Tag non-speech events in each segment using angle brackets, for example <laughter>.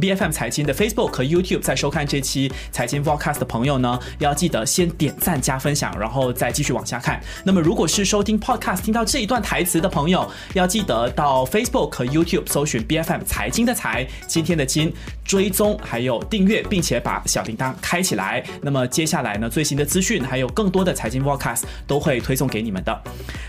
B F M 财经的 Facebook 和 YouTube 在收看这期财经 Podcast 的朋友呢，要记得先点赞加分享，然后再继续往下看。那么，如果是收听 Podcast 听到这一段台词的朋友，要记得到 Facebook 和 YouTube 搜寻 B F M 财经的财，今天的金追踪还有订阅，并且把小铃铛开起来。那么接下来呢，最新的资讯还有更多的财经 Podcast 都会推送给你们的。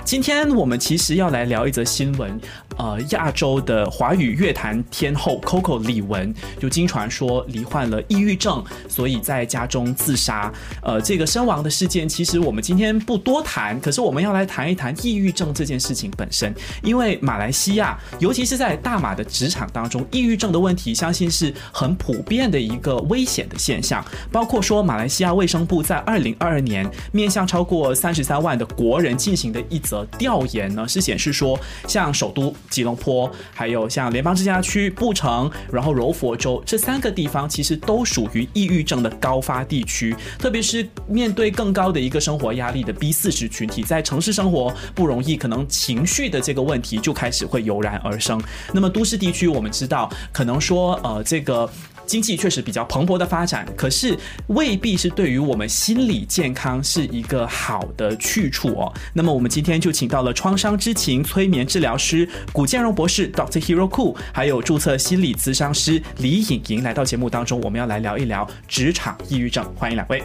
今天我们其实要来聊一则新闻，呃，亚洲的华语乐坛。天后 Coco 李玟就经传说罹患了抑郁症，所以在家中自杀。呃，这个身亡的事件，其实我们今天不多谈，可是我们要来谈一谈抑郁症这件事情本身。因为马来西亚，尤其是在大马的职场当中，抑郁症的问题，相信是很普遍的一个危险的现象。包括说，马来西亚卫生部在二零二二年面向超过三十三万的国人进行的一则调研呢，是显示说，像首都吉隆坡，还有像联邦直辖区。布城，然后柔佛州这三个地方其实都属于抑郁症的高发地区，特别是面对更高的一个生活压力的 B 四十群体，在城市生活不容易，可能情绪的这个问题就开始会油然而生。那么都市地区，我们知道，可能说呃这个。经济确实比较蓬勃的发展，可是未必是对于我们心理健康是一个好的去处哦。那么我们今天就请到了创伤知情催眠治疗师古建荣博士 Dr. Hero Ku，还有注册心理咨商师李颖莹来到节目当中，我们要来聊一聊职场抑郁症。欢迎两位。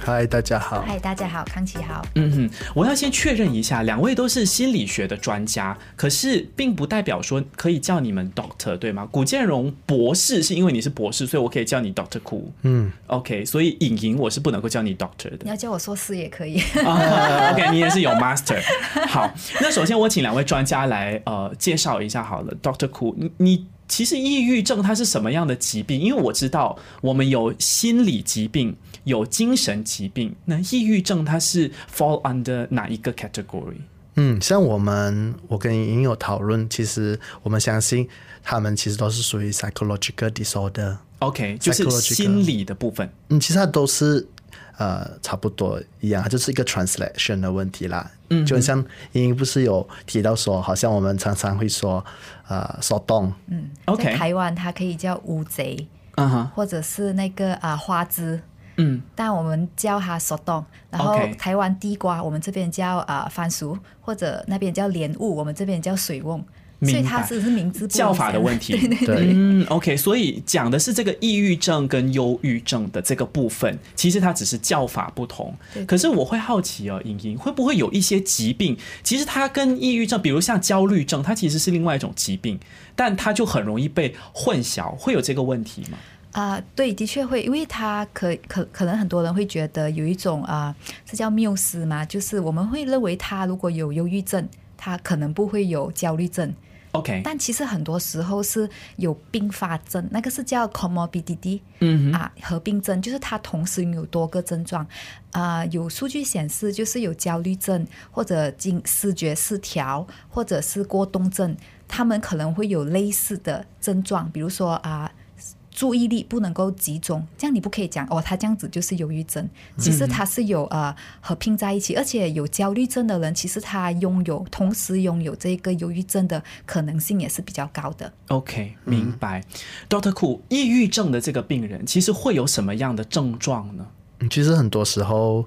嗨，大家好。嗨，大家好，康琪好。嗯哼，我要先确认一下，两位都是心理学的专家，可是并不代表说可以叫你们 Doctor 对吗？古建荣博士是因为你是博士，所以我可以叫你 Doctor 库。嗯，OK，所以影莹我是不能够叫你 Doctor 的。你要叫我硕士也可以。<laughs> OK，你也是有 Master。好，那首先我请两位专家来呃介绍一下好了，Doctor 库，你你。其实抑郁症它是什么样的疾病？因为我知道我们有心理疾病，有精神疾病。那抑郁症它是 fall under 哪一个 category？嗯，像我们我跟莹有讨论，其实我们相信他们其实都是属于 psychological disorder。OK，就是心理的部分。嗯，其实它都是。呃，差不多一样，它就是一个 translation 的问题啦。嗯，就像英英不是有提到说，好像我们常常会说，呃，说动。嗯，OK。台湾它可以叫乌贼，嗯哼，或者是那个啊花枝，嗯，但我们叫它手动。然后台湾地瓜，我们这边叫啊番薯，或者那边叫莲雾，我们这边叫水瓮。所以他只是名字叫法的问题，<laughs> 对对对。嗯，OK，所以讲的是这个抑郁症跟忧郁症的这个部分，其实它只是叫法不同。可是我会好奇哦，莹莹会不会有一些疾病，其实它跟抑郁症，比如像焦虑症，它其实是另外一种疾病，但它就很容易被混淆，会有这个问题吗？啊，对，的确会，因为它可可可能很多人会觉得有一种啊，这叫缪斯嘛，就是我们会认为他如果有忧郁症，他可能不会有焦虑症。OK，但其实很多时候是有并发症，那个是叫 comorbidity，嗯啊，合并症就是它同时拥有多个症状，啊，有数据显示就是有焦虑症或者经视觉失调或者是过动症，他们可能会有类似的症状，比如说啊。注意力不能够集中，这样你不可以讲哦，他这样子就是忧郁症。其实他是有呃合并在一起，而且有焦虑症的人，其实他拥有同时拥有这个忧郁症的可能性也是比较高的。OK，明白。Doctor Ku，抑郁症的这个病人其实会有什么样的症状呢？其实很多时候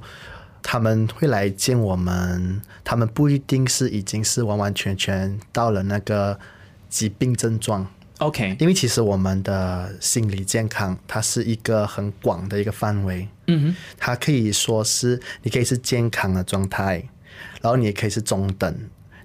他们会来见我们，他们不一定是已经是完完全全到了那个疾病症状。OK，因为其实我们的心理健康，它是一个很广的一个范围。嗯哼，它可以说是你可以是健康的状态，然后你也可以是中等，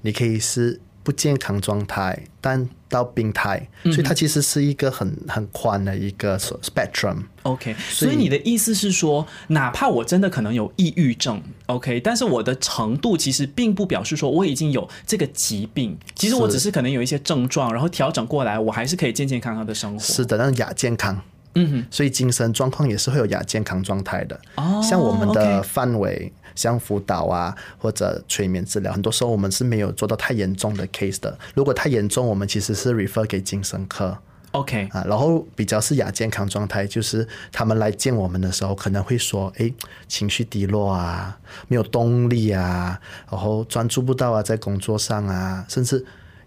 你可以是。不健康状态，但到病态，所以它其实是一个很很宽的一个 spectrum。OK，所以你的意思是说，哪怕我真的可能有抑郁症，OK，但是我的程度其实并不表示说我已经有这个疾病，其实我只是可能有一些症状，然后调整过来，我还是可以健健康康的生活。是的，那亚健康。嗯哼，所以精神状况也是会有亚健康状态的。哦，像我们的范围。像辅导啊或者催眠治疗，很多时候我们是没有做到太严重的 case 的。如果太严重，我们其实是 refer 给精神科。OK，啊，然后比较是亚健康状态，就是他们来见我们的时候，可能会说，诶，情绪低落啊，没有动力啊，然后专注不到啊，在工作上啊，甚至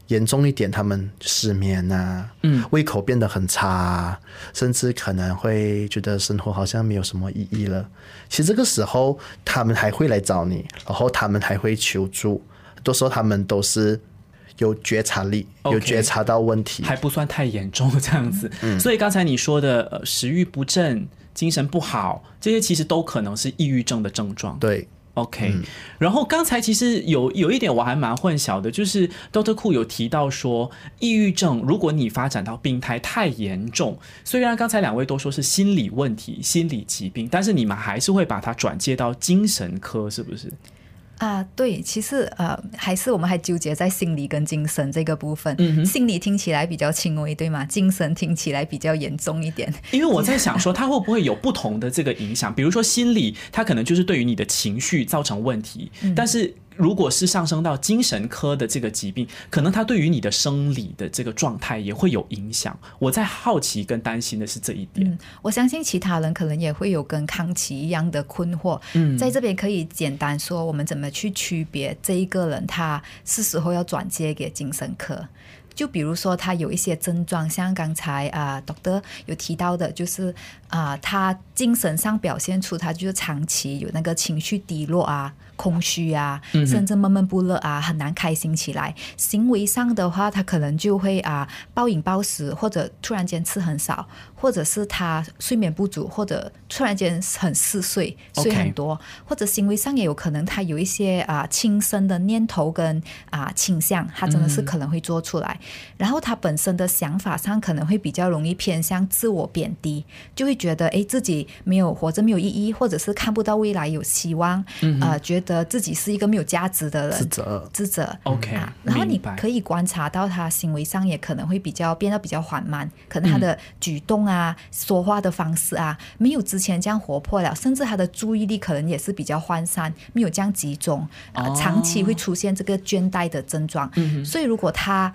严重一点，他们失眠啊，嗯，胃口变得很差、啊，甚至可能会觉得生活好像没有什么意义了。其实这个时候，他们还会来找你，然后他们还会求助，很多时候他们都是有觉察力有觉察到问题，还不算太严重这样子。所以刚才你说的呃食欲不振、精神不好，这些其实都可能是抑郁症的症状。对。OK，、然后刚才其实有有一点我还蛮混淆的，就是 Doctor Cool 有提到说，抑郁症如果你发展到病态太严重，虽然刚才两位都说是心理问题、心理疾病，但是你们还是会把它转介到精神科，是不是？啊，对，其实呃，还是我们还纠结在心理跟精神这个部分。嗯心理听起来比较轻微，对吗？精神听起来比较严重一点。因为我在想 <laughs> 说，它会不会有不同的这个影响？比如说心理，它可能就是对于你的情绪造成问题，但是如果是上升到精神科的这个疾病，可能它对于你的生理的这个状态也会有影响。我在好奇跟担心的是这一点。嗯，我相信其他人可能也会有跟康琪一样的困惑。嗯，在这边可以简单说，我们怎么去区别这一个人他是时候要转接给精神科。就比如说，他有一些症状，像刚才啊、呃、，doctor 有提到的，就是啊、他精神上表现出他就是长期有那个情绪低落啊、空虚啊，甚至闷闷不乐啊，很难开心起来。行为上的话，他可能就会啊、暴饮暴食，或者突然间吃很少，或者是他睡眠不足，或者突然间很嗜睡，睡很多或者行为上也有可能他有一些啊、轻生的念头跟啊、倾向，他真的是可能会做出来。然后他本身的想法上可能会比较容易偏向自我贬低，就会觉得诶自己没有活着没有意义，或者是看不到未来有希望，呃，觉得自己是一个没有价值的人，自责。自责。OK，啊，然后你可以观察到他行为上也可能会比较变得比较缓慢，可能他的举动啊、说话的方式啊，没有之前这样活泼了，甚至他的注意力可能也是比较涣散，没有这样集中，啊、哦长期会出现这个倦怠的症状。所以如果他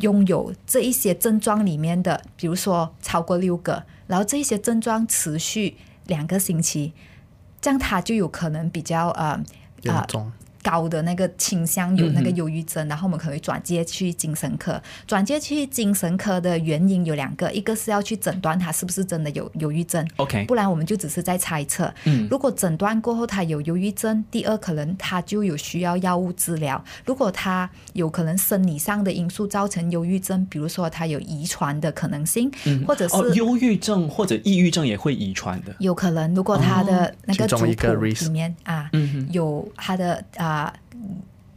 拥有这一些症状里面的，比如说超过六个，然后这一些症状持续两个星期，这样他就有可能比较呃啊严重。高的那个倾向有那个忧郁症，然后我们可能会转接去精神科。转接去精神科的原因有两个，一个是要去诊断他是不是真的有忧郁症 OK 不然我们就只是在猜测。嗯如果诊断过后他有忧郁症，第二可能他就有需要药物治疗。如果他有可能生理上的因素造成忧郁症，比如说他有遗传的可能性，或者是哦，忧郁症或者抑郁症也会遗传的。有可能，如果他的那个族其中一个谱里面啊，嗯有他的啊。uh,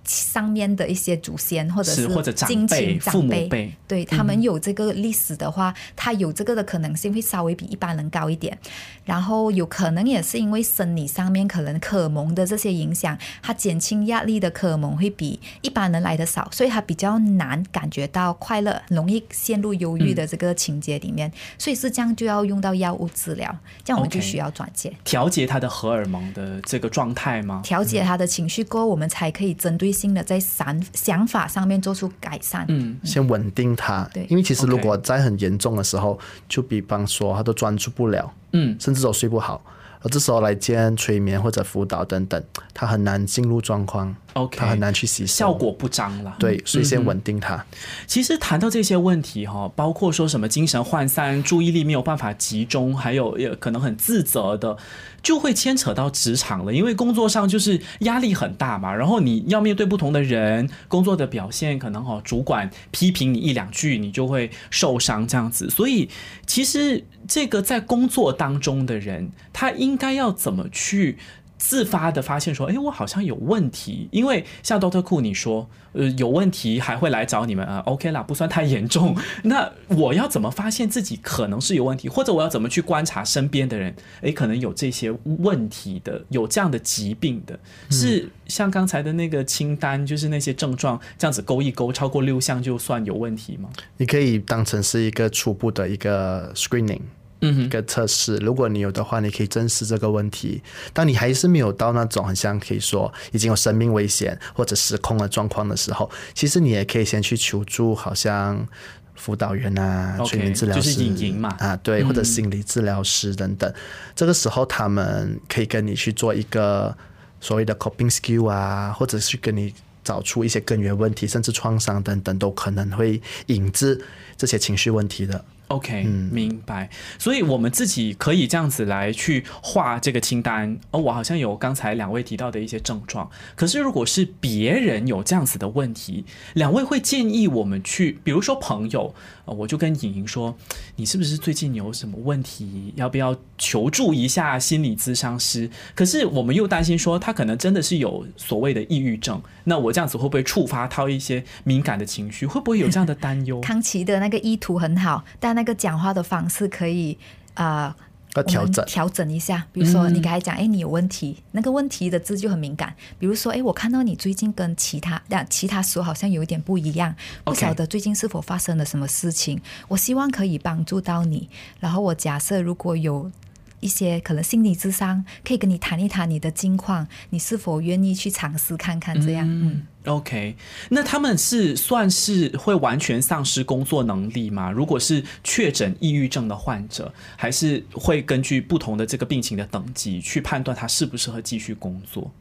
上面的一些祖先或者是或者长近辈、亲父辈，对他们有这个历史的话，他有这个的可能性会稍微比一般人高一点。然后有可能也是因为生理上面可能荷尔蒙的这些影响，他减轻压力的荷尔蒙会比一般人来的少，所以他比较难感觉到快乐，容易陷入忧郁的这个情节里面。所以是这样就要用到药物治疗，这样我们就需要转介。调节他的荷尔蒙的这个状态吗？调节他的情绪过后，我们才可以针对性的在想想法上面做出改善。嗯，先稳定他对，因为其实如果在很严重的时候，就比方说他都专注不了，嗯，甚至都睡不好，而这时候来见催眠或者辅导等等，他很难进入状况 OK 他很难去吸收，效果不彰了。对，所以先稳定他。其实谈到这些问题哈，包括说什么精神涣散、注意力没有办法集中，还有也可能很自责的，就会牵扯到职场了。因为工作上就是压力很大嘛，然后你要面对不同的人，工作的表现可能哈，主管批评你一两句，你就会受伤这样子。所以其实这个在工作当中的人，他应该要怎么去？自发的发现说，哎，我好像有问题，因为像 Doctor Cool 你说，呃，有问题还会来找你们啊，OK 啦，不算太严重。<laughs> 那我要怎么发现自己可能是有问题，或者我要怎么去观察身边的人，哎，可能有这些问题的，有这样的疾病的，是像刚才的那个清单，就是那些症状这样子勾一勾，超过六项就算有问题吗？你可以当成是一个初步的一个 screening，一个测试。如果你有的话，你可以正视这个问题。当你还是没有到那种很像可以说已经有生命危险或者失控的状况的时候，其实你也可以先去求助，好像辅导员啊、催眠治疗师就是隐形嘛啊，对，或者心理治疗师等等。这个时候，他们可以跟你去做一个所谓的 coping skill 啊，或者是跟你找出一些根源问题，甚至创伤等等，都可能会引致这些情绪问题的。OK，、明白。所以我们自己可以这样子来去画这个清单。哦，我好像有刚才两位提到的一些症状。可是如果是别人有这样子的问题，两位会建议我们去，比如说朋友，呃、我就跟莹莹说，你是不是最近有什么问题？要不要求助一下心理咨商师？可是我们又担心说，他可能真的是有所谓的抑郁症。那我这样子会不会触发他一些敏感的情绪？会不会有这样的担忧？康琪的那个意图很好，但那个讲话的方式可以啊。要调整调整一下，比如说你刚才讲，哎、你有问题，那个问题的字就很敏感。比如说，哎，我看到你最近跟其他但其他时候好像有一点不一样，不晓得最近是否发生了什么事情。我希望可以帮助到你。然后我假设如果有一些可能心理智商，可以跟你谈一谈你的近况，你是否愿意去尝试看看这样？嗯 OK，那他们是算是会完全丧失工作能力吗？如果是确诊抑郁症的患者，还是会根据不同的这个病情的等级去判断他适不适合继续工作？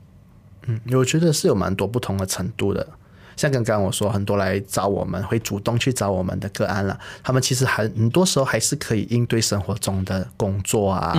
嗯，我觉得是有蛮多不同的程度的。像刚刚我说，很多来找我们会主动去找我们的个案了，他们其实还很多时候还是可以应对生活中的工作啊，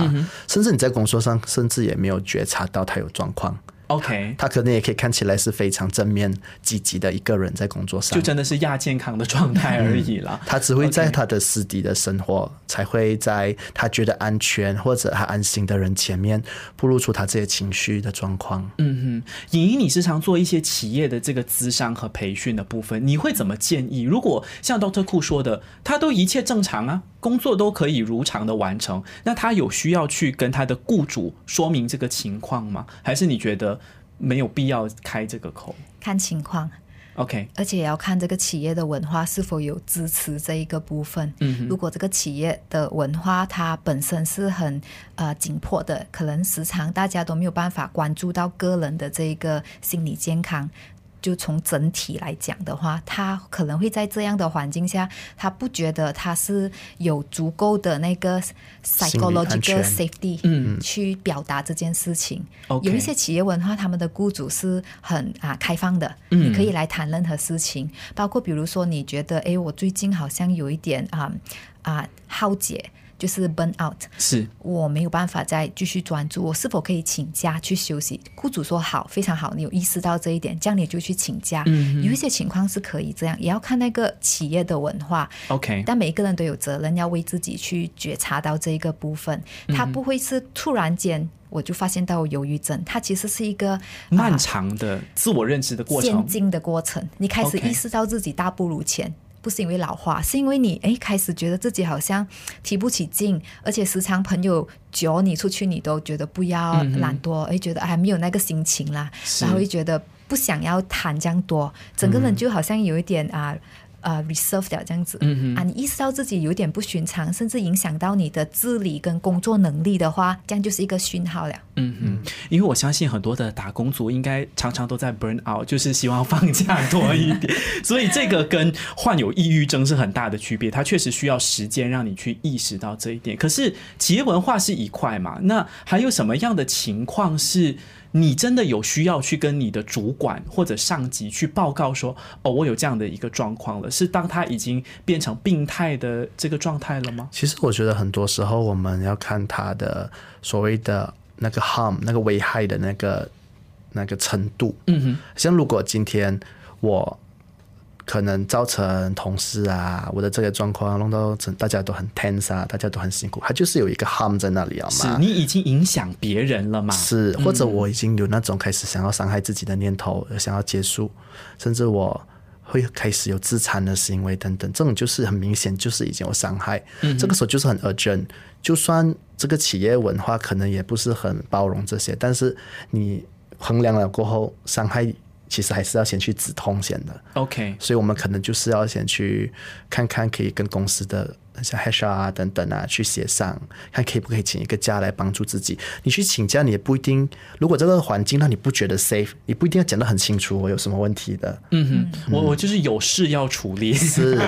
甚至你在工作上甚至也没有觉察到他有状况。OK，他可能也可以看起来是非常正面、积极的一个人，在工作上就，真的是亚健康的状态而已啦。他只会在他的私底的生活才会在他觉得安全或者他安心的人前面，暴露出他这些情绪的状况。嗯哼，莹莹，你时常做一些企业的这个资商和培训的部分，你会怎么建议？如果像 Doctor 库说的，他都一切正常啊，工作都可以如常的完成，那他有需要去跟他的雇主说明这个情况吗？还是你觉得没有必要开这个口看情况。？OK，而且也要看这个企业的文化是否有支持这一个部分。嗯如果这个企业的文化它本身是很呃紧迫的，可能时常大家都没有办法关注到个人的这一个心理健康。就从整体来讲的话，他可能会在这样的环境下，他不觉得他是有足够的那个 psychological safety，嗯去表达这件事情。有一些企业文化，他们的雇主是很啊开放的，嗯你可以来谈任何事情，包括比如说你觉得，哎，我最近好像有一点啊啊耗竭。就是 burn out，是我没有办法再继续专注，我是否可以请假去休息？雇主说好，非常好，你有意识到这一点，这样你就去请假。嗯有一些情况是可以这样，也要看那个企业的文化。OK，但每一个人都有责任要为自己去觉察到这一个部分，他不会是突然间我就发现到有忧郁症，它其实是一个漫啊长的自我认知的过程。渐进的过程。你开始意识到自己大不如前。不是因为老化，是因为你哎开始觉得自己好像提不起劲，而且时常朋友叫你出去，你都觉得不要懒惰，哎、觉得还没有那个心情啦，然后又觉得不想要谈这样多，整个人就好像有一点啊。呃，reserve 掉这样子，嗯哼啊，你意识到自己有点不寻常，甚至影响到你的自理跟工作能力的话，这样就是一个讯号了。嗯哼，因为我相信很多的打工族应该常常都在 burn out，就是希望放假多一点，<laughs> 所以这个跟患有抑郁症是很大的区别。它确实需要时间让你去意识到这一点。可是企业文化是一块嘛，那还有什么样的情况是你真的有需要去跟你的主管或者上级去报告说，哦，我有这样的一个状况了？是当他已经变成病态的这个状态了吗？其实我觉得很多时候我们要看他的所谓的那个 harm 那个危害的那个那个程度。嗯哼，像如果今天我可能造成同事啊，我的这个状况弄到整大家都很 tense 啊，大家都很辛苦，他就是有一个 harm 在那里啊嘛。是你已经影响别人了嘛？是，或者我已经有那种开始想要伤害自己的念头，想要结束，甚至我会开始有自残的行为等等，这种就是很明显就是已经有伤害。嗯这个时候就是很 urgent，就算这个企业文化可能也不是很包容这些，但是你衡量了过后，伤害其实还是要先去止痛先的。OK，所以我们可能就是要先去看看，可以跟公司的像 HR 啊等等啊去协商，看可以不可以请一个假来帮助自己。你去请假，你也不一定，如果这个环境让你不觉得 safe，你不一定要讲得很清楚我有什么问题的。嗯哼，我我就是有事要处理，是，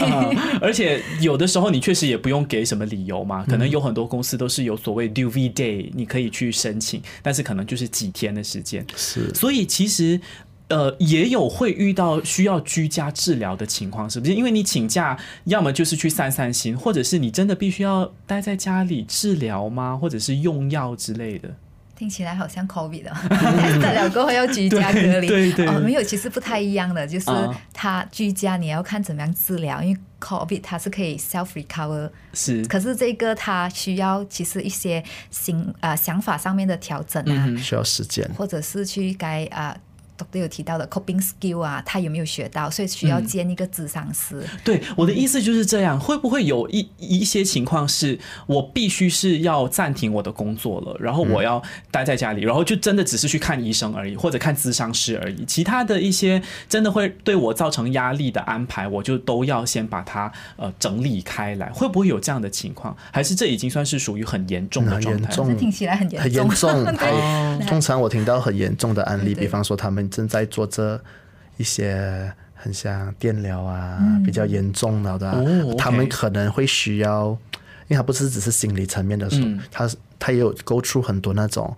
呃 <laughs> 而且有的时候你确实也不用给什么理由嘛，可能有很多公司都是有所谓 due v day，你可以去申请，但是可能就是几天的时间。是所以其实。呃，也有会遇到需要居家治疗的情况，是不是？因为你请假，要么就是去散散心，或者是你真的必须要待在家里治疗吗？或者是用药之类的？听起来好像 COVID 的，<laughs> 治疗过后要居家隔离。对对对哦，没有，其实不太一样的，就是啊他居家你要看怎么样治疗，因为 COVID 它是可以 self recover，是，可是这个它需要其实一些心呃想法上面的调整啊，嗯需要时间。或者是去该啊。Doctor 有提到的 coping skill 啊，他有没有学到？所以需要兼一个智商师。对，我的意思就是这样。会不会有一一些情况是我必须是要暂停我的工作了，然后我要待在家里，然后就真的只是去看医生而已，或者看咨商师而已。其他的一些真的会对我造成压力的安排，我就都要先把它呃整理开来。会不会有这样的情况？还是这已经算是属于很严重的很状态？严重这听起来很严很严重，通常我听到很严重的案例，比方说他们正在做着一些很像电疗啊，比较严重了的啊、哦，OK。他们可能会需要，因为他不是只是心理层面的嗯。他他也有 go through 很多那种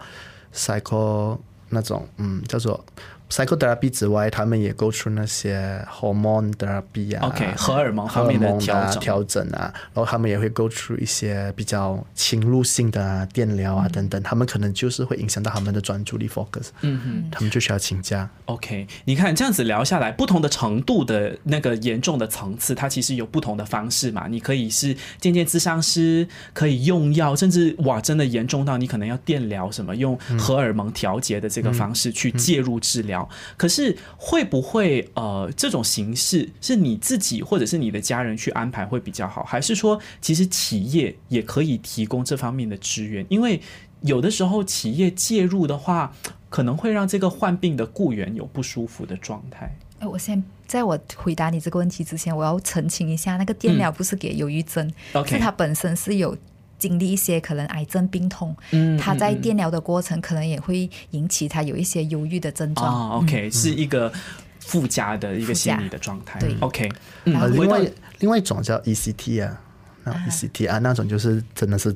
psycho 那种嗯叫做 psychotherapy 之外，他们也 go through 那些 hormone therapy 啊 OK，荷尔蒙方面的调整。啊，然后他们也会 go through 一些比较侵入性的啊电疗啊等等，他们可能就是会影响到他们的专注力 focus，嗯哼。他们就需要请假。OK，你看这样子聊下来，不同的程度的那个严重的层次，它其实有不同的方式嘛。你可以是渐渐咨商师，可以用药，甚至哇，真的严重到你可能要电疗什么，用荷尔蒙调节的这个方式去介入治疗。可是会不会呃这种形式是你自己或者是你的家人去安排会比较好，还是说其实企业也可以提供这方面的支援？因为有的时候企业介入的话，可能会让这个患病的雇员有不舒服的状态。哎，我先在我回答你这个问题之前，我要澄清一下，那个电疗不是给忧郁症，是他本身是有经历一些可能癌症病痛，嗯他在电疗的过程可能也会引起他有一些忧郁的症状。啊，OK，、是一个附加的一个心理的状态。对，OK，另外另外一种叫 ECT 啊，那 ECT 啊那种就是真的是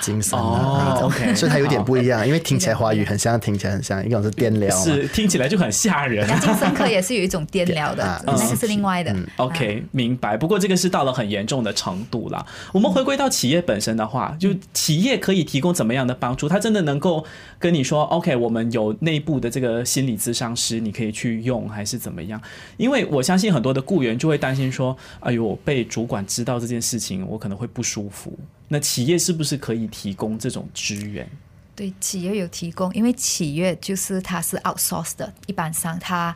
精神哦啊，，OK，所以它有点不一样，因为听起来华语很像，听起来很像，一种是电疗嘛，是听起来就很吓人。<laughs> 那精神科也是有一种电疗的 <laughs> 啊，那个是另外的。OK，明白。不过这个是到了很严重的程度了。我们回归到企业本身的话，就企业可以提供怎么样的帮助？他真的能够跟你说，OK，我们有内部的这个心理咨商师，你可以去用，还是怎么样？因为我相信很多的雇员就会担心说，哎呦，被主管知道这件事情，我可能会不舒服。那企业是不是可以提供这种支援？对，企业有提供，因为企业就是它是 outsource 的，一般上它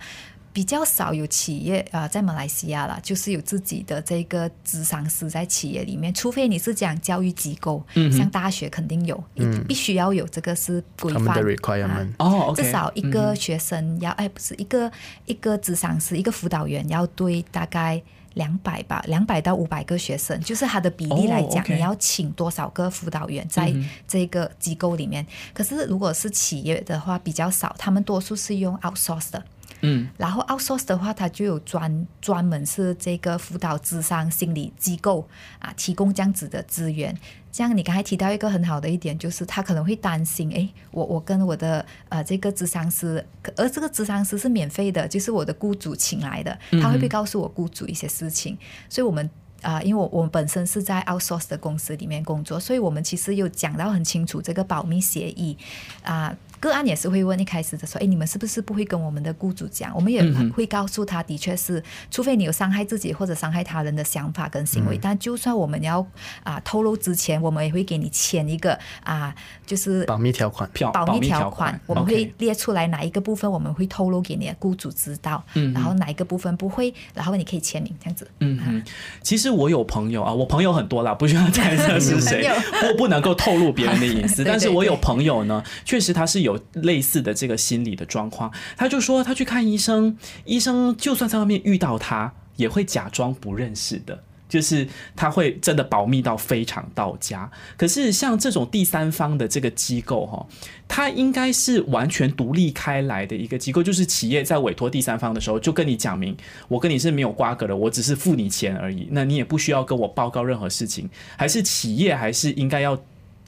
比较少有企业啊、呃在马来西亚啦，就是有自己的这个智商师在企业里面，除非你是讲教育机构，嗯像大学肯定有，一必须要有这个是规范的 requirement 啊哦至少一个学生要，哎，不是一个一个智商师，一个辅导员要对大概两百吧，两百到五百个学生，就是他的比例来讲，你要请多少个辅导员在这个机构里面？可是如果是企业的话比较少，他们多数是用 outsource 的。嗯，然后 outsource 的话，它就有专专门是这个辅导智商心理机构啊，提供这样子的资源。这样你刚才提到一个很好的一点，就是他可能会担心，诶，我我跟我的呃这个智商师，可而这个智商师是免费的，就是我的雇主请来的，他会不会告诉我雇主一些事情？所以我们。啊、因为我我们本身是在 outsource 的公司里面工作，所以我们其实有讲到很清楚这个保密协议啊、个案也是会问一开始的时候，哎，你们是不是不会跟我们的雇主讲？我们也会告诉他，的确是，除非你有伤害自己或者伤害他人的想法跟行为，但就算我们要啊、透露之前，我们也会给你签一个啊、就是保密条款。票保密条款款，我们会列出来哪一个部分我们会透露给你的雇主知道，嗯然后哪一个部分不会，然后你可以签名这样子。嗯嗯，其实我有朋友啊，我朋友很多啦，不需要猜测是谁 <laughs> 朋，我不能够透露别人的隐私。<laughs> 对对但是我有朋友呢，确实他是有有类似的这个心理的状况，他就说他去看医生，医生就算在外面遇到他，也会假装不认识的。就是他会真的保密到非常到家。可是像这种第三方的这个机构哈，它应该是完全独立开来的一个机构，就是企业在委托第三方的时候，就跟你讲明，我跟你是没有瓜葛的，我只是付你钱而已，那你也不需要跟我报告任何事情。还是企业还是应该要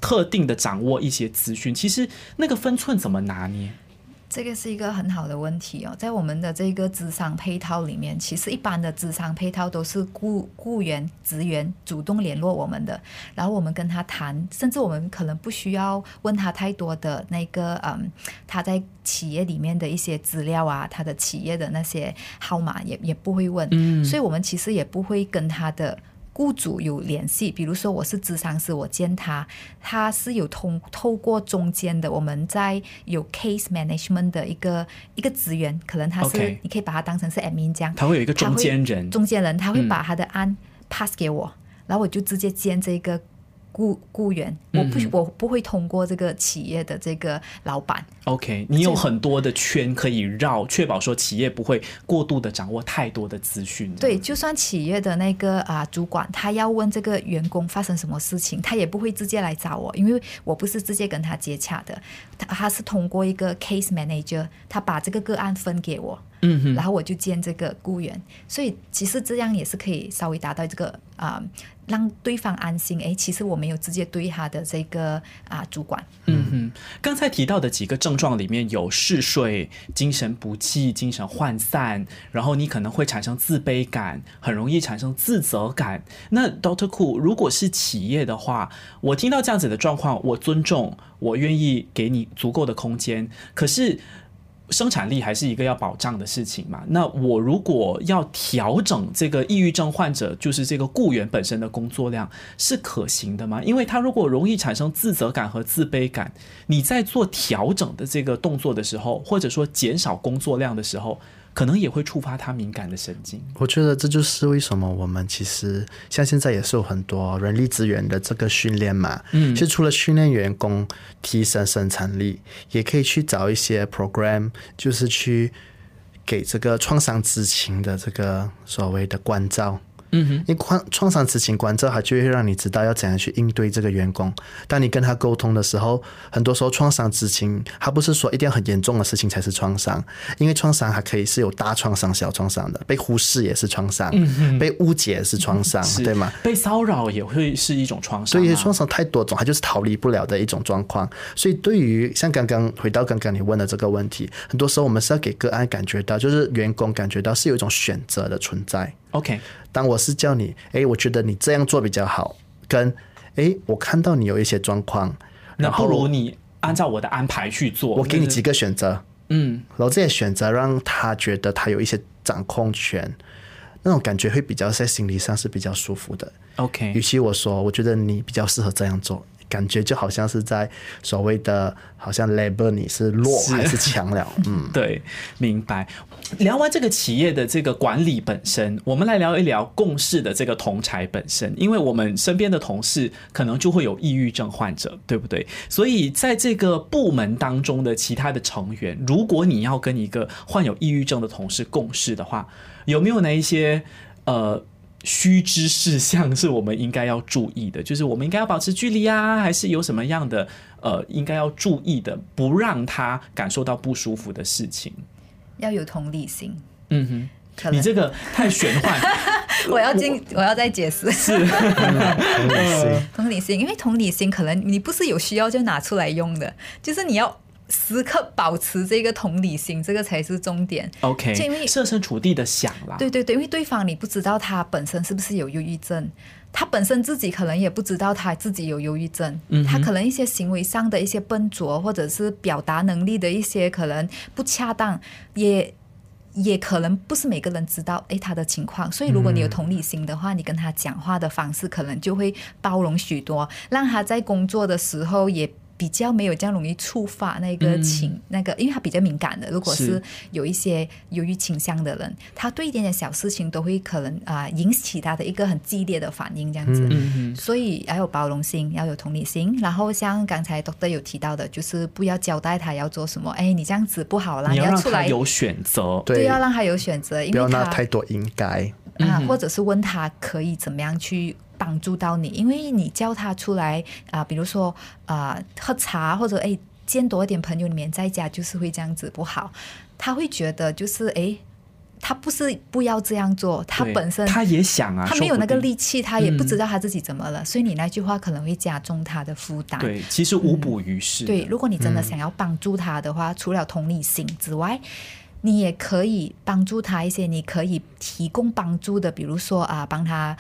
特定的掌握一些资讯？其实那个分寸怎么拿捏？这个是一个很好的问题哦，在我们的这个智商配套里面，其实一般的智商配套都是雇雇员、职员主动联络我们的，然后我们跟他谈，甚至我们可能不需要问他太多的那个嗯，他在企业里面的一些资料啊，他的企业的那些号码也也不会问，嗯，所以我们其实也不会跟他的。雇主有联系，比如说我是咨商师，我见他，他是有通透过中间的，我们在有 case management 的一个一个职员，可能他是你可以把他当成是 admin 这样，他会有一个中间人，中间人他会把他的案 pass 给我，然后我就直接见这个。雇雇员，我不我不会通过这个企业的这个老板。OK，你有很多的圈可以绕，确保说企业不会过度的掌握太多的资讯。对，就算企业的那个啊主管，他要问这个员工发生什么事情，他也不会直接来找我，因为我不是直接跟他接洽的，他他是通过一个 case manager，他把这个个案分给我，嗯哼，然后我就见这个雇员，所以其实这样也是可以稍微达到这个啊。让对方安心，哎，其实我没有直接对他的这个啊主管。嗯哼，刚才提到的几个症状里面有嗜睡、精神不济、精神涣散，然后你可能会产生自卑感，很容易产生自责感。那 Doctor Cool，如果是企业的话，我听到这样子的状况，我尊重，我愿意给你足够的空间，可是。生产力还是一个要保障的事情嘛？那我如果要调整这个抑郁症患者，就是这个雇员本身的工作量是可行的吗？因为他如果容易产生自责感和自卑感，你在做调整的这个动作的时候，或者说减少工作量的时候。可能也会触发他敏感的神经。我觉得这就是为什么我们其实像现在也是有很多人力资源的这个训练嘛。嗯，其实除了训练员工提升生产力，也可以去找一些 program，就是去给这个创伤知情的这个所谓的关照。嗯哼，因为创创伤知情关照，它就会让你知道要怎样去应对这个员工。当你跟他沟通的时候，很多时候创伤知情，它不是说一定要很严重的事情才是创伤，因为创伤还可以是有大创伤、小创伤的。被忽视也是创伤，被误解也是创伤，对吗？被骚扰也会是一种创伤。所以创伤太多种，它就是逃离不了的一种状况。所以对于像刚刚回到刚刚你问的这个问题，很多时候我们是要给个案感觉到，就是员工感觉到是有一种选择的存在。OK，当我是叫你，哎，我觉得你这样做比较好，跟哎，我看到你有一些状况，那不如你按照我的安排去做。我给你几个选择，嗯，然后这些选择让他觉得他有一些掌控权，那种感觉会比较在心理上是比较舒服的。OK，与其我说，我觉得你比较适合这样做。感觉就好像是在所谓的，好像 labor 你是弱还是强了？<laughs> 嗯，对，明白。聊完这个企业的这个管理本身，我们来聊一聊共事的这个同才本身，因为我们身边的同事可能就会有抑郁症患者，对不对？所以在这个部门当中的其他的成员，如果你要跟一个患有抑郁症的同事共事的话，有没有哪一些呃？须知事项是我们应该要注意的，就是我们应该要保持距离啊，还是有什么样的呃应该要注意的，不让他感受到不舒服的事情？要有同理心。嗯哼，你这个太玄幻，<laughs> 我要进，我要再解释。是 <laughs> 同理心，同理心，因为同理心可能你不是有需要就拿出来用的，就是你要。时刻保持这个同理心，这个才是重点。OK，因为设身处地的想啦。对对对，因为对方你不知道他本身是不是有忧郁症，他本身自己可能也不知道他自己有忧郁症。嗯，他可能一些行为上的一些笨拙，或者是表达能力的一些可能不恰当，也也可能不是每个人知道。哎，他的情况，所以如果你有同理心的话，你跟他讲话的方式可能就会包容许多，让他在工作的时候也。比较没有这样容易触发那个情，那个，因为他比较敏感的。如果是有一些忧郁倾向的人，他对一点点小事情都会可能啊引起他的一个很激烈的反应，这样子。所以要有包容心，要有同理心。然后像刚才 Doctor 有提到的，就是不要交代他要做什么。哎，你这样子不好啦，你要出来有选择，对，要让他有选择，不要拿太多应该。啊，或者是问他可以怎么样去帮助到你，因为你叫他出来啊，比如说啊喝茶或者哎见多一点朋友，里面在家就是会这样子不好，他会觉得就是哎。他不是不要这样做，他本身他也想啊，他没有那个力气，他也不知道他自己怎么了，所以你那句话可能会加重他的负担。对，其实无补于事。对，如果你真的想要帮助他的话，除了同理心之外，你也可以帮助他一些，你可以提供帮助的，比如说啊，帮他。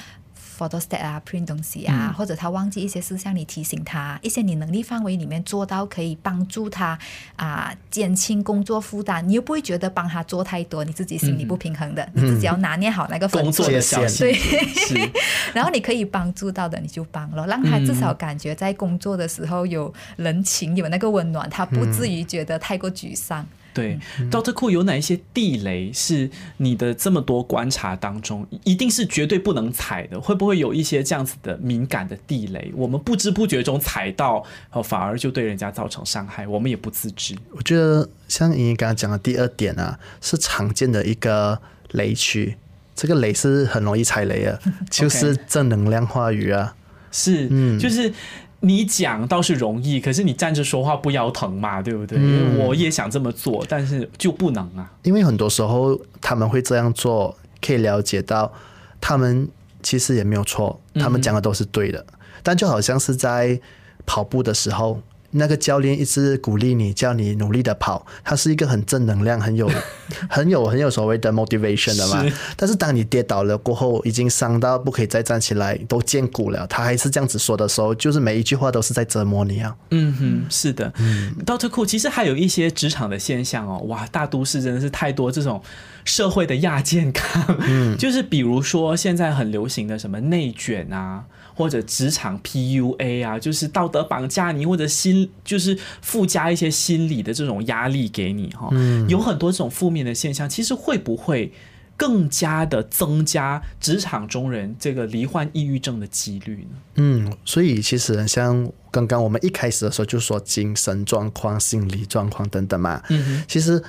Photo stat 啊，print 东西啊，或者他忘记一些事项，你提醒他一些你能力范围里面做到可以帮助他啊，减轻工作负担，你又不会觉得帮他做太多，你自己心里不平衡的，你自己要拿捏好那个工作的线，对，<laughs> 然后你可以帮助到的你就帮了，让他至少感觉在工作的时候有人情，有那个温暖，他不至于觉得太过沮丧。对，Doctor 库有哪一些地雷是你的这么多观察当中，一定是绝对不能踩的？会不会有一些这样子的敏感的地雷，我们不知不觉中踩到，哦，反而就对人家造成伤害，我们也不自知？我觉得像莹莹刚刚讲的第二点啊，是常见的一个雷区，这个雷是很容易踩雷的，<laughs> 就是正能量话语啊，是，嗯，就是。你讲倒是容易，可是你站着说话不腰疼嘛，对不对？我也想这么做，但是就不能啊。因为很多时候他们会这样做，可以了解到他们其实也没有错，他们讲的都是对的。但就好像是在跑步的时候。那个教练一直鼓励你，叫你努力的跑，他是一个很正能量、很有、<laughs> 很有、很有所谓的 motivation 的嘛。但是当你跌倒了过后，已经伤到不可以再站起来，都见骨了，他还是这样子说的时候，就是每一句话都是在折磨你啊。嗯哼，是的。嗯，Doctor Cool，其实还有一些职场的现象哦。哇，大都市真的是太多这种社会的亚健康。嗯，就是比如说现在很流行的什么内卷啊。或者职场 PUA 啊，就是道德绑架你，或者心就是附加一些心理的这种压力给你哈，有很多这种负面的现象，其实会不会更加的增加职场中人这个罹患抑郁症的几率呢？嗯，所以其实像刚刚我们一开始的时候就说精神状况、心理状况等等嘛，嗯其实。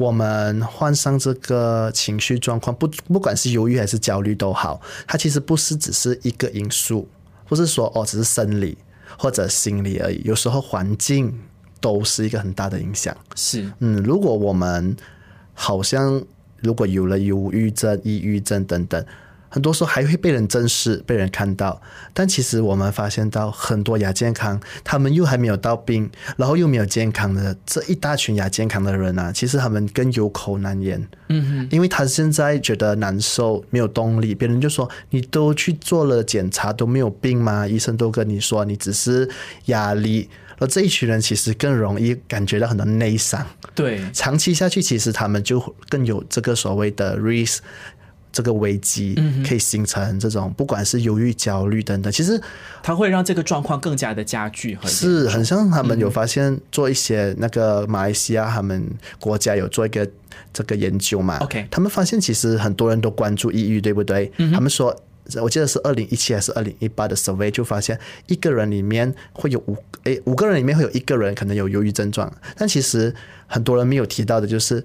我们患上这个情绪状况，不不管是忧郁还是焦虑都好，它其实不是只是一个因素，不是说哦只是生理或者心理而已，有时候环境都是一个很大的影响。是，嗯，如果我们好像如果有了忧郁症、抑郁症等等。很多时候还会被人正视、被人看到，但其实我们发现到很多亚健康，他们又还没有到病，然后又没有健康的这一大群亚健康的人啊，其实他们更有口难言。嗯哼，因为他现在觉得难受、没有动力，别人就说你都去做了检查都没有病吗？医生都跟你说你只是压力，而这一群人其实更容易感觉到很多内伤。对，长期下去，其实他们就更有这个所谓的 risk。这个危机可以形成这种，不管是忧郁、焦虑等等，其实它会让这个状况更加的加剧。是很像他们有发现做一些那个马来西亚他们国家有做一个这个研究嘛？OK，他们发现其实很多人都关注抑郁，对不对？他们说，我记得是二零一七还是二零一八的 survey 就发现，一个人里面会有五诶五个人里面会有一个人可能有忧郁症状，但其实很多人没有提到的就是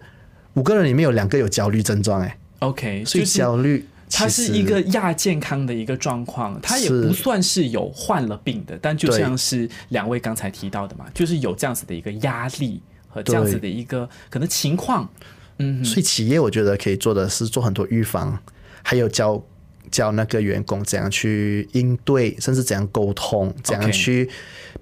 五个人里面有两个有焦虑症状，诶。OK，所以焦虑，它是一个亚健康的一个状况，它也不算是有患了病的，但就像是两位刚才提到的嘛，就是有这样子的一个压力和这样子的一个可能情况。嗯，所以企业我觉得可以做的是做很多预防，还有教教那个员工怎样去应对，甚至怎样沟通，怎样去。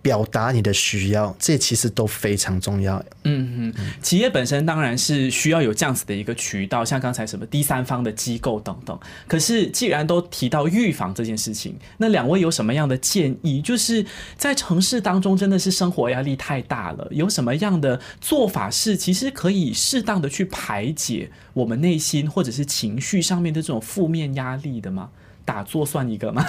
表达你的需要，这其实都非常重要。嗯嗯，企业本身当然是需要有这样子的一个渠道，像刚才什么第三方的机构等等。可是既然都提到预防这件事情，那两位有什么样的建议？就是在城市当中，真的是生活压力太大了，有什么样的做法是其实可以适当的去排解我们内心或者是情绪上面的这种负面压力的吗？打坐算一个吗？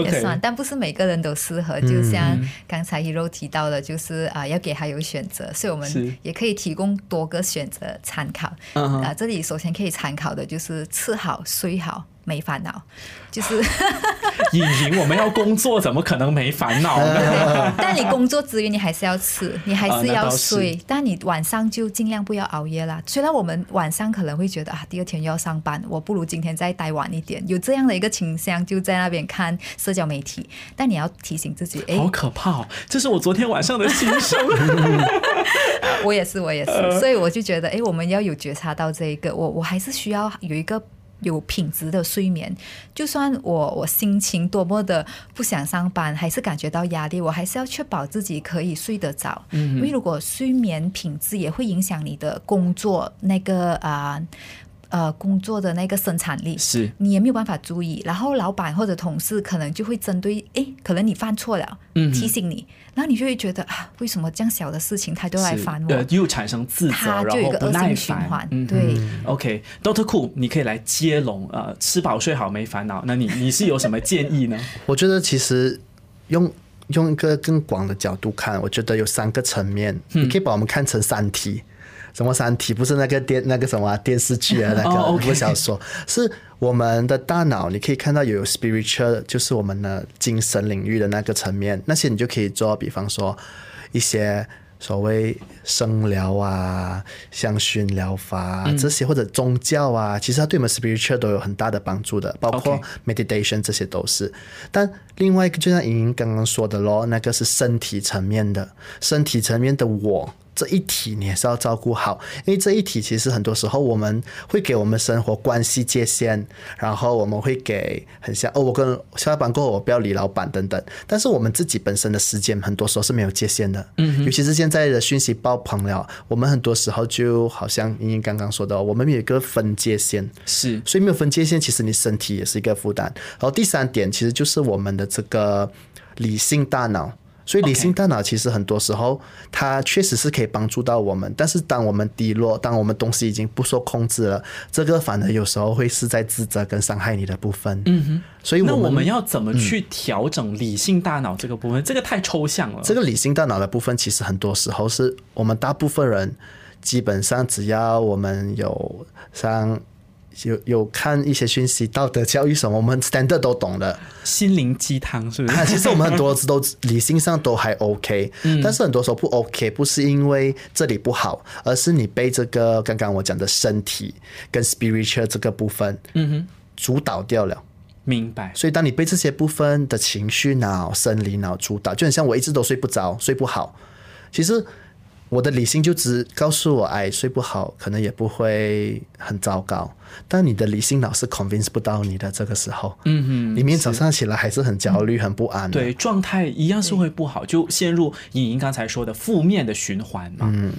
也算，但不是每个人都适合。就像刚才 Hero 提到的，就是啊，要给他有选择，所以我们也可以提供多个选择参考。啊，这里首先可以参考的就是吃好、睡好。没烦恼，就是 <laughs> 隐形，我们要工作，怎么可能没烦恼呢？<laughs> 但你工作之余你还是要吃，你还是要睡，但你晚上就尽量不要熬夜啦。虽然我们晚上可能会觉得啊，第二天又要上班，我不如今天再待晚一点，有这样的一个倾向，就在那边看社交媒体。但你要提醒自己，哎，好可怕哦！这是我昨天晚上的心声。<laughs> 我也是，我也是，所以我就觉得，哎，我们要有觉察到这一个，我我还是需要有一个有品质的睡眠。就算我我心情多么的不想上班，还是感觉到压力，我还是要确保自己可以睡得着。因为如果睡眠品质也会影响你的工作那个啊。呃，工作的那个生产力是你也没有办法注意，然后老板或者同事可能就会针对，诶，可能你犯错了，嗯提醒你，然后你就会觉得啊，为什么这样小的事情他都来是烦我？呃，又产生自责，它然就有一个恶后不耐性循环烦。嗯对。OK，Doctor、Cool，你可以来接龙。呃，吃饱睡好没烦恼。那你你是有什么建议呢？<laughs> 我觉得其实用用一个更广的角度看，我觉得有三个层面，你可以把我们看成三体。什么三体？不是那个电那个什么啊电视剧啊，那个、哦，OK 不是小说，是我们的大脑。你可以看到有 spiritual，就是我们的精神领域的那个层面，那些你就可以做，比方说一些所谓生疗啊、香薰疗法、啊这些，或者宗教啊，其实它对我们 spiritual 都有很大的帮助的，包括 meditation 这些都是。但另外一个，就像莹莹刚刚说的咯，那个是身体层面的，身体层面的我。这一体你也是要照顾好，因为这一体其实很多时候我们会给我们生活关系界限，然后我们会给很像哦，我跟下班过后我不要理老板等等，但是我们自己本身的时间很多时候是没有界限的，嗯，尤其是现在的讯息爆棚了，我们很多时候就好像莹莹刚刚说的，我们有一个分界线，是所以没有分界线，其实你身体也是一个负担。然后第三点，其实就是我们的这个理性大脑。所以理性大脑其实很多时候它确实是可以帮助到我们，但是当我们低落，当我们东西已经不受控制了，这个反而有时候会是在自责跟伤害你的部分。嗯哼，所以我那我们要怎么去调整理性大脑这个部分？这个太抽象了。这个理性大脑的部分，其实很多时候是我们大部分人基本上只要我们有像有有看一些讯息、道德教育什么，我们 standard 都懂的。心灵鸡汤是不啊，是？其实我们很多都 <laughs> 理性上都还 OK，、但是很多时候不 OK，不是因为这里不好，而是你被这个刚刚我讲的身体跟 spiritual 这个部分，嗯哼，主导掉了。明白。所以当你被这些部分的情绪脑、生理脑主导，就很像我一直都睡不着、睡不好，其实我的理性就只告诉我，哎，睡不好可能也不会很糟糕，但你的理性老是 convince 不到你的这个时候，嗯哼，里面早上起来还是很焦虑、很不安的，对，状态一样是会不好，就陷入莹莹刚才说的负面的循环嘛。嗯。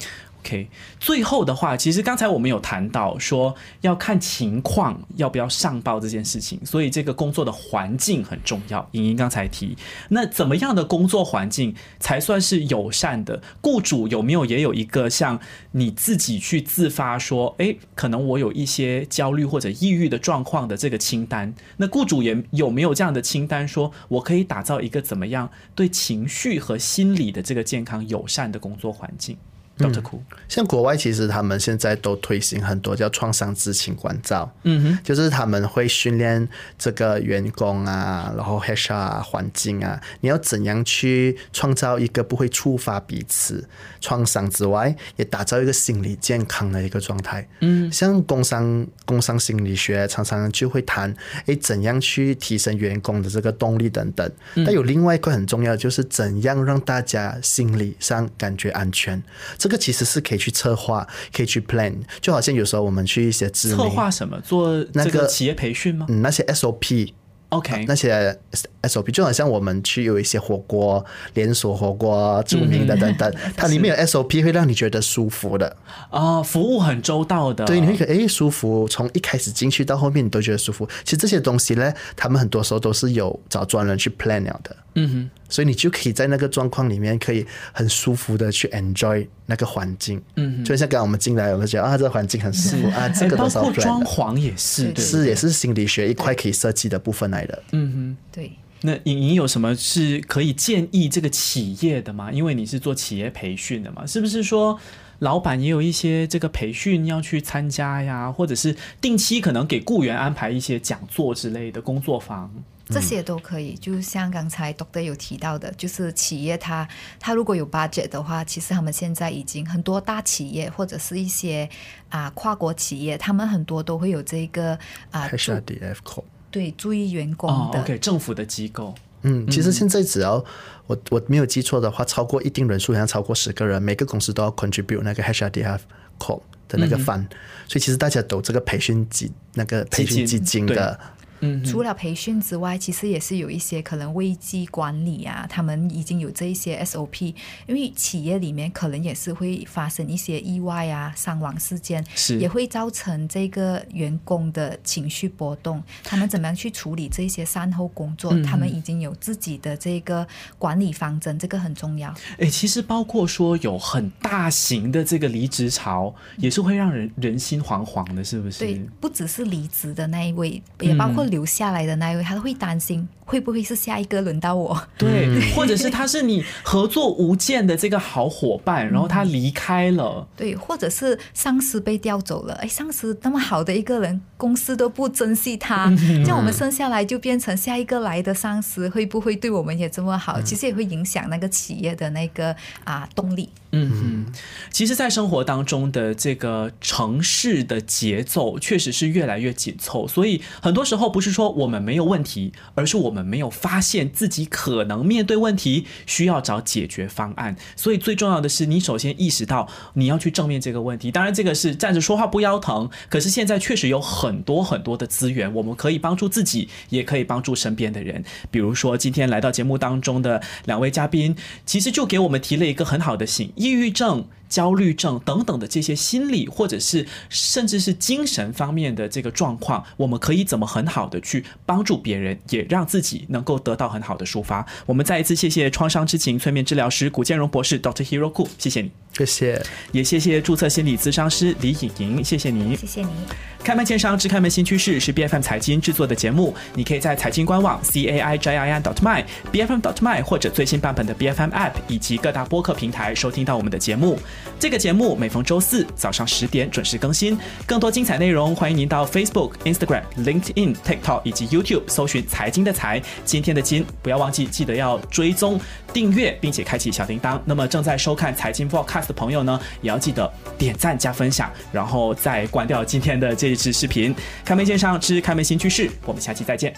OK，最后的话，其实刚才我们有谈到说要看情况要不要上报这件事情，所以这个工作的环境很重要。莹莹刚才提，那怎么样的工作环境才算是友善的？雇主有没有也有一个像你自己去自发说，诶，可能我有一些焦虑或者抑郁的状况的这个清单？那雇主也有没有这样的清单，说我可以打造一个怎么样对情绪和心理的这个健康友善的工作环境？Dr. Cool，像国外其实他们现在都推行很多叫创伤知情关照，嗯哼，就是他们会训练这个员工啊，然后 HR 啊环境啊，你要怎样去创造一个不会触发彼此创伤之外，也打造一个心理健康的一个状态。嗯，像工商工商心理学常常就会谈，诶，怎样去提升员工的这个动力等等。但有另外一个很重要，就是怎样让大家心理上感觉安全。这个其实是可以去策划，可以去 plan，就好像有时候我们去一些知名策划什么？做那个这个企业培训吗嗯那些 SOP。？OK，那些 SOP 就好像我们去有一些火锅连锁火锅著名的等等，<laughs> 它里面有 SOP 会让你觉得舒服的，啊，服务很周到的，对，你会觉得诶舒服，从一开始进去到后面你都觉得舒服。其实这些东西呢，他们很多时候都是有找专人去 plan 了的，嗯哼，所以你就可以在那个状况里面可以很舒服的去 enjoy 那个环境，嗯，就像刚刚我们进来，我们觉得啊这个环境很舒服啊，这哎个都是要包括 plan 装，潢也是，是也是心理学一块可以设计的部分来的。嗯哼。对，那莹莹有什么是可以建议这个企业的吗？因为你是做企业培训的嘛，是不是说，老板也有一些这个培训要去参加呀，或者是定期可能给雇员安排一些讲座之类的工作坊。这些都可以，就像刚才 Doctor 有提到的，就是企业它它如果有 budget 的话，其实他们现在已经很多大企业或者是一些啊跨国企业，他们很多都会有这个啊 HRDF code。对注意员工的。哦，OK，政府的机构。嗯，其实现在只要我我没有记错的话，超过一定人数，好像超过十个人，每个公司都要 contribute 那个 HRDF call 的那个 fund，、所以其实大家都这个培训基那个培训基金的。嗯，除了培训之外，其实也是有一些可能危机管理啊，他们已经有这一些 SOP，因为企业里面可能也是会发生一些意外啊、伤亡事件，是也会造成这个员工的情绪波动。他们怎么样去处理这些善后工作？嗯他们已经有自己的这个管理方针，这个很重要。哎，其实包括说有很大型的这个离职潮，也是会让人人心惶惶的，是不是？对，不只是离职的那一位，也包括留下来的那一位，他会担心会不会是下一个轮到我。对，或者是他是你合作无间的这个好伙伴，然后他离开了，对，或者是上司被调走了，哎，上司那么好的一个人，公司都不珍惜他，这样我们剩下来就变成下一个来的上司会不会对我们也这么好？其实也会影响那个企业的那个啊动力。嗯。哼，其实，在生活当中的这个城市的节奏确实是越来越紧凑，所以很多时候不是说我们没有问题，而是我们没有发现自己可能面对问题，需要找解决方案。所以最重要的是，你首先意识到你要去正面这个问题。当然，这个是站着说话不腰疼，可是现在确实有很多很多的资源，我们可以帮助自己，也可以帮助身边的人。比如说，今天来到节目当中的两位嘉宾，其实就给我们提了一个很好的醒：抑郁症。焦虑症等等的这些心理或者是甚至是精神方面的这个状况，我们可以怎么很好的去帮助别人，也让自己能够得到很好的抒发。我们再一次谢谢创伤知情催眠治疗师古建荣博士 Dr. Hero Ku，谢谢你，谢谢。也谢谢注册心理咨商师李颖莹，谢谢你。谢谢你。开门见山之开门新趋势是 B F M 财经制作的节目，你可以在财经官网 c a i j i n dot my b f m dot my 或者最新版本的 B F M App 以及各大播客平台收听到我们的节目。这个节目每逢周四早上十点准时更新，更多精彩内容欢迎您到 Facebook、Instagram、LinkedIn、TikTok 以及 YouTube 搜寻“财经的财”，今天的金，不要忘记记得要追踪、订阅，并且开启小铃铛。那么正在收看财经 Podcast 的朋友呢，也要记得点赞加分享，然后再关掉今天的这一支视频。开门见山之开门新趋势，我们下期再见。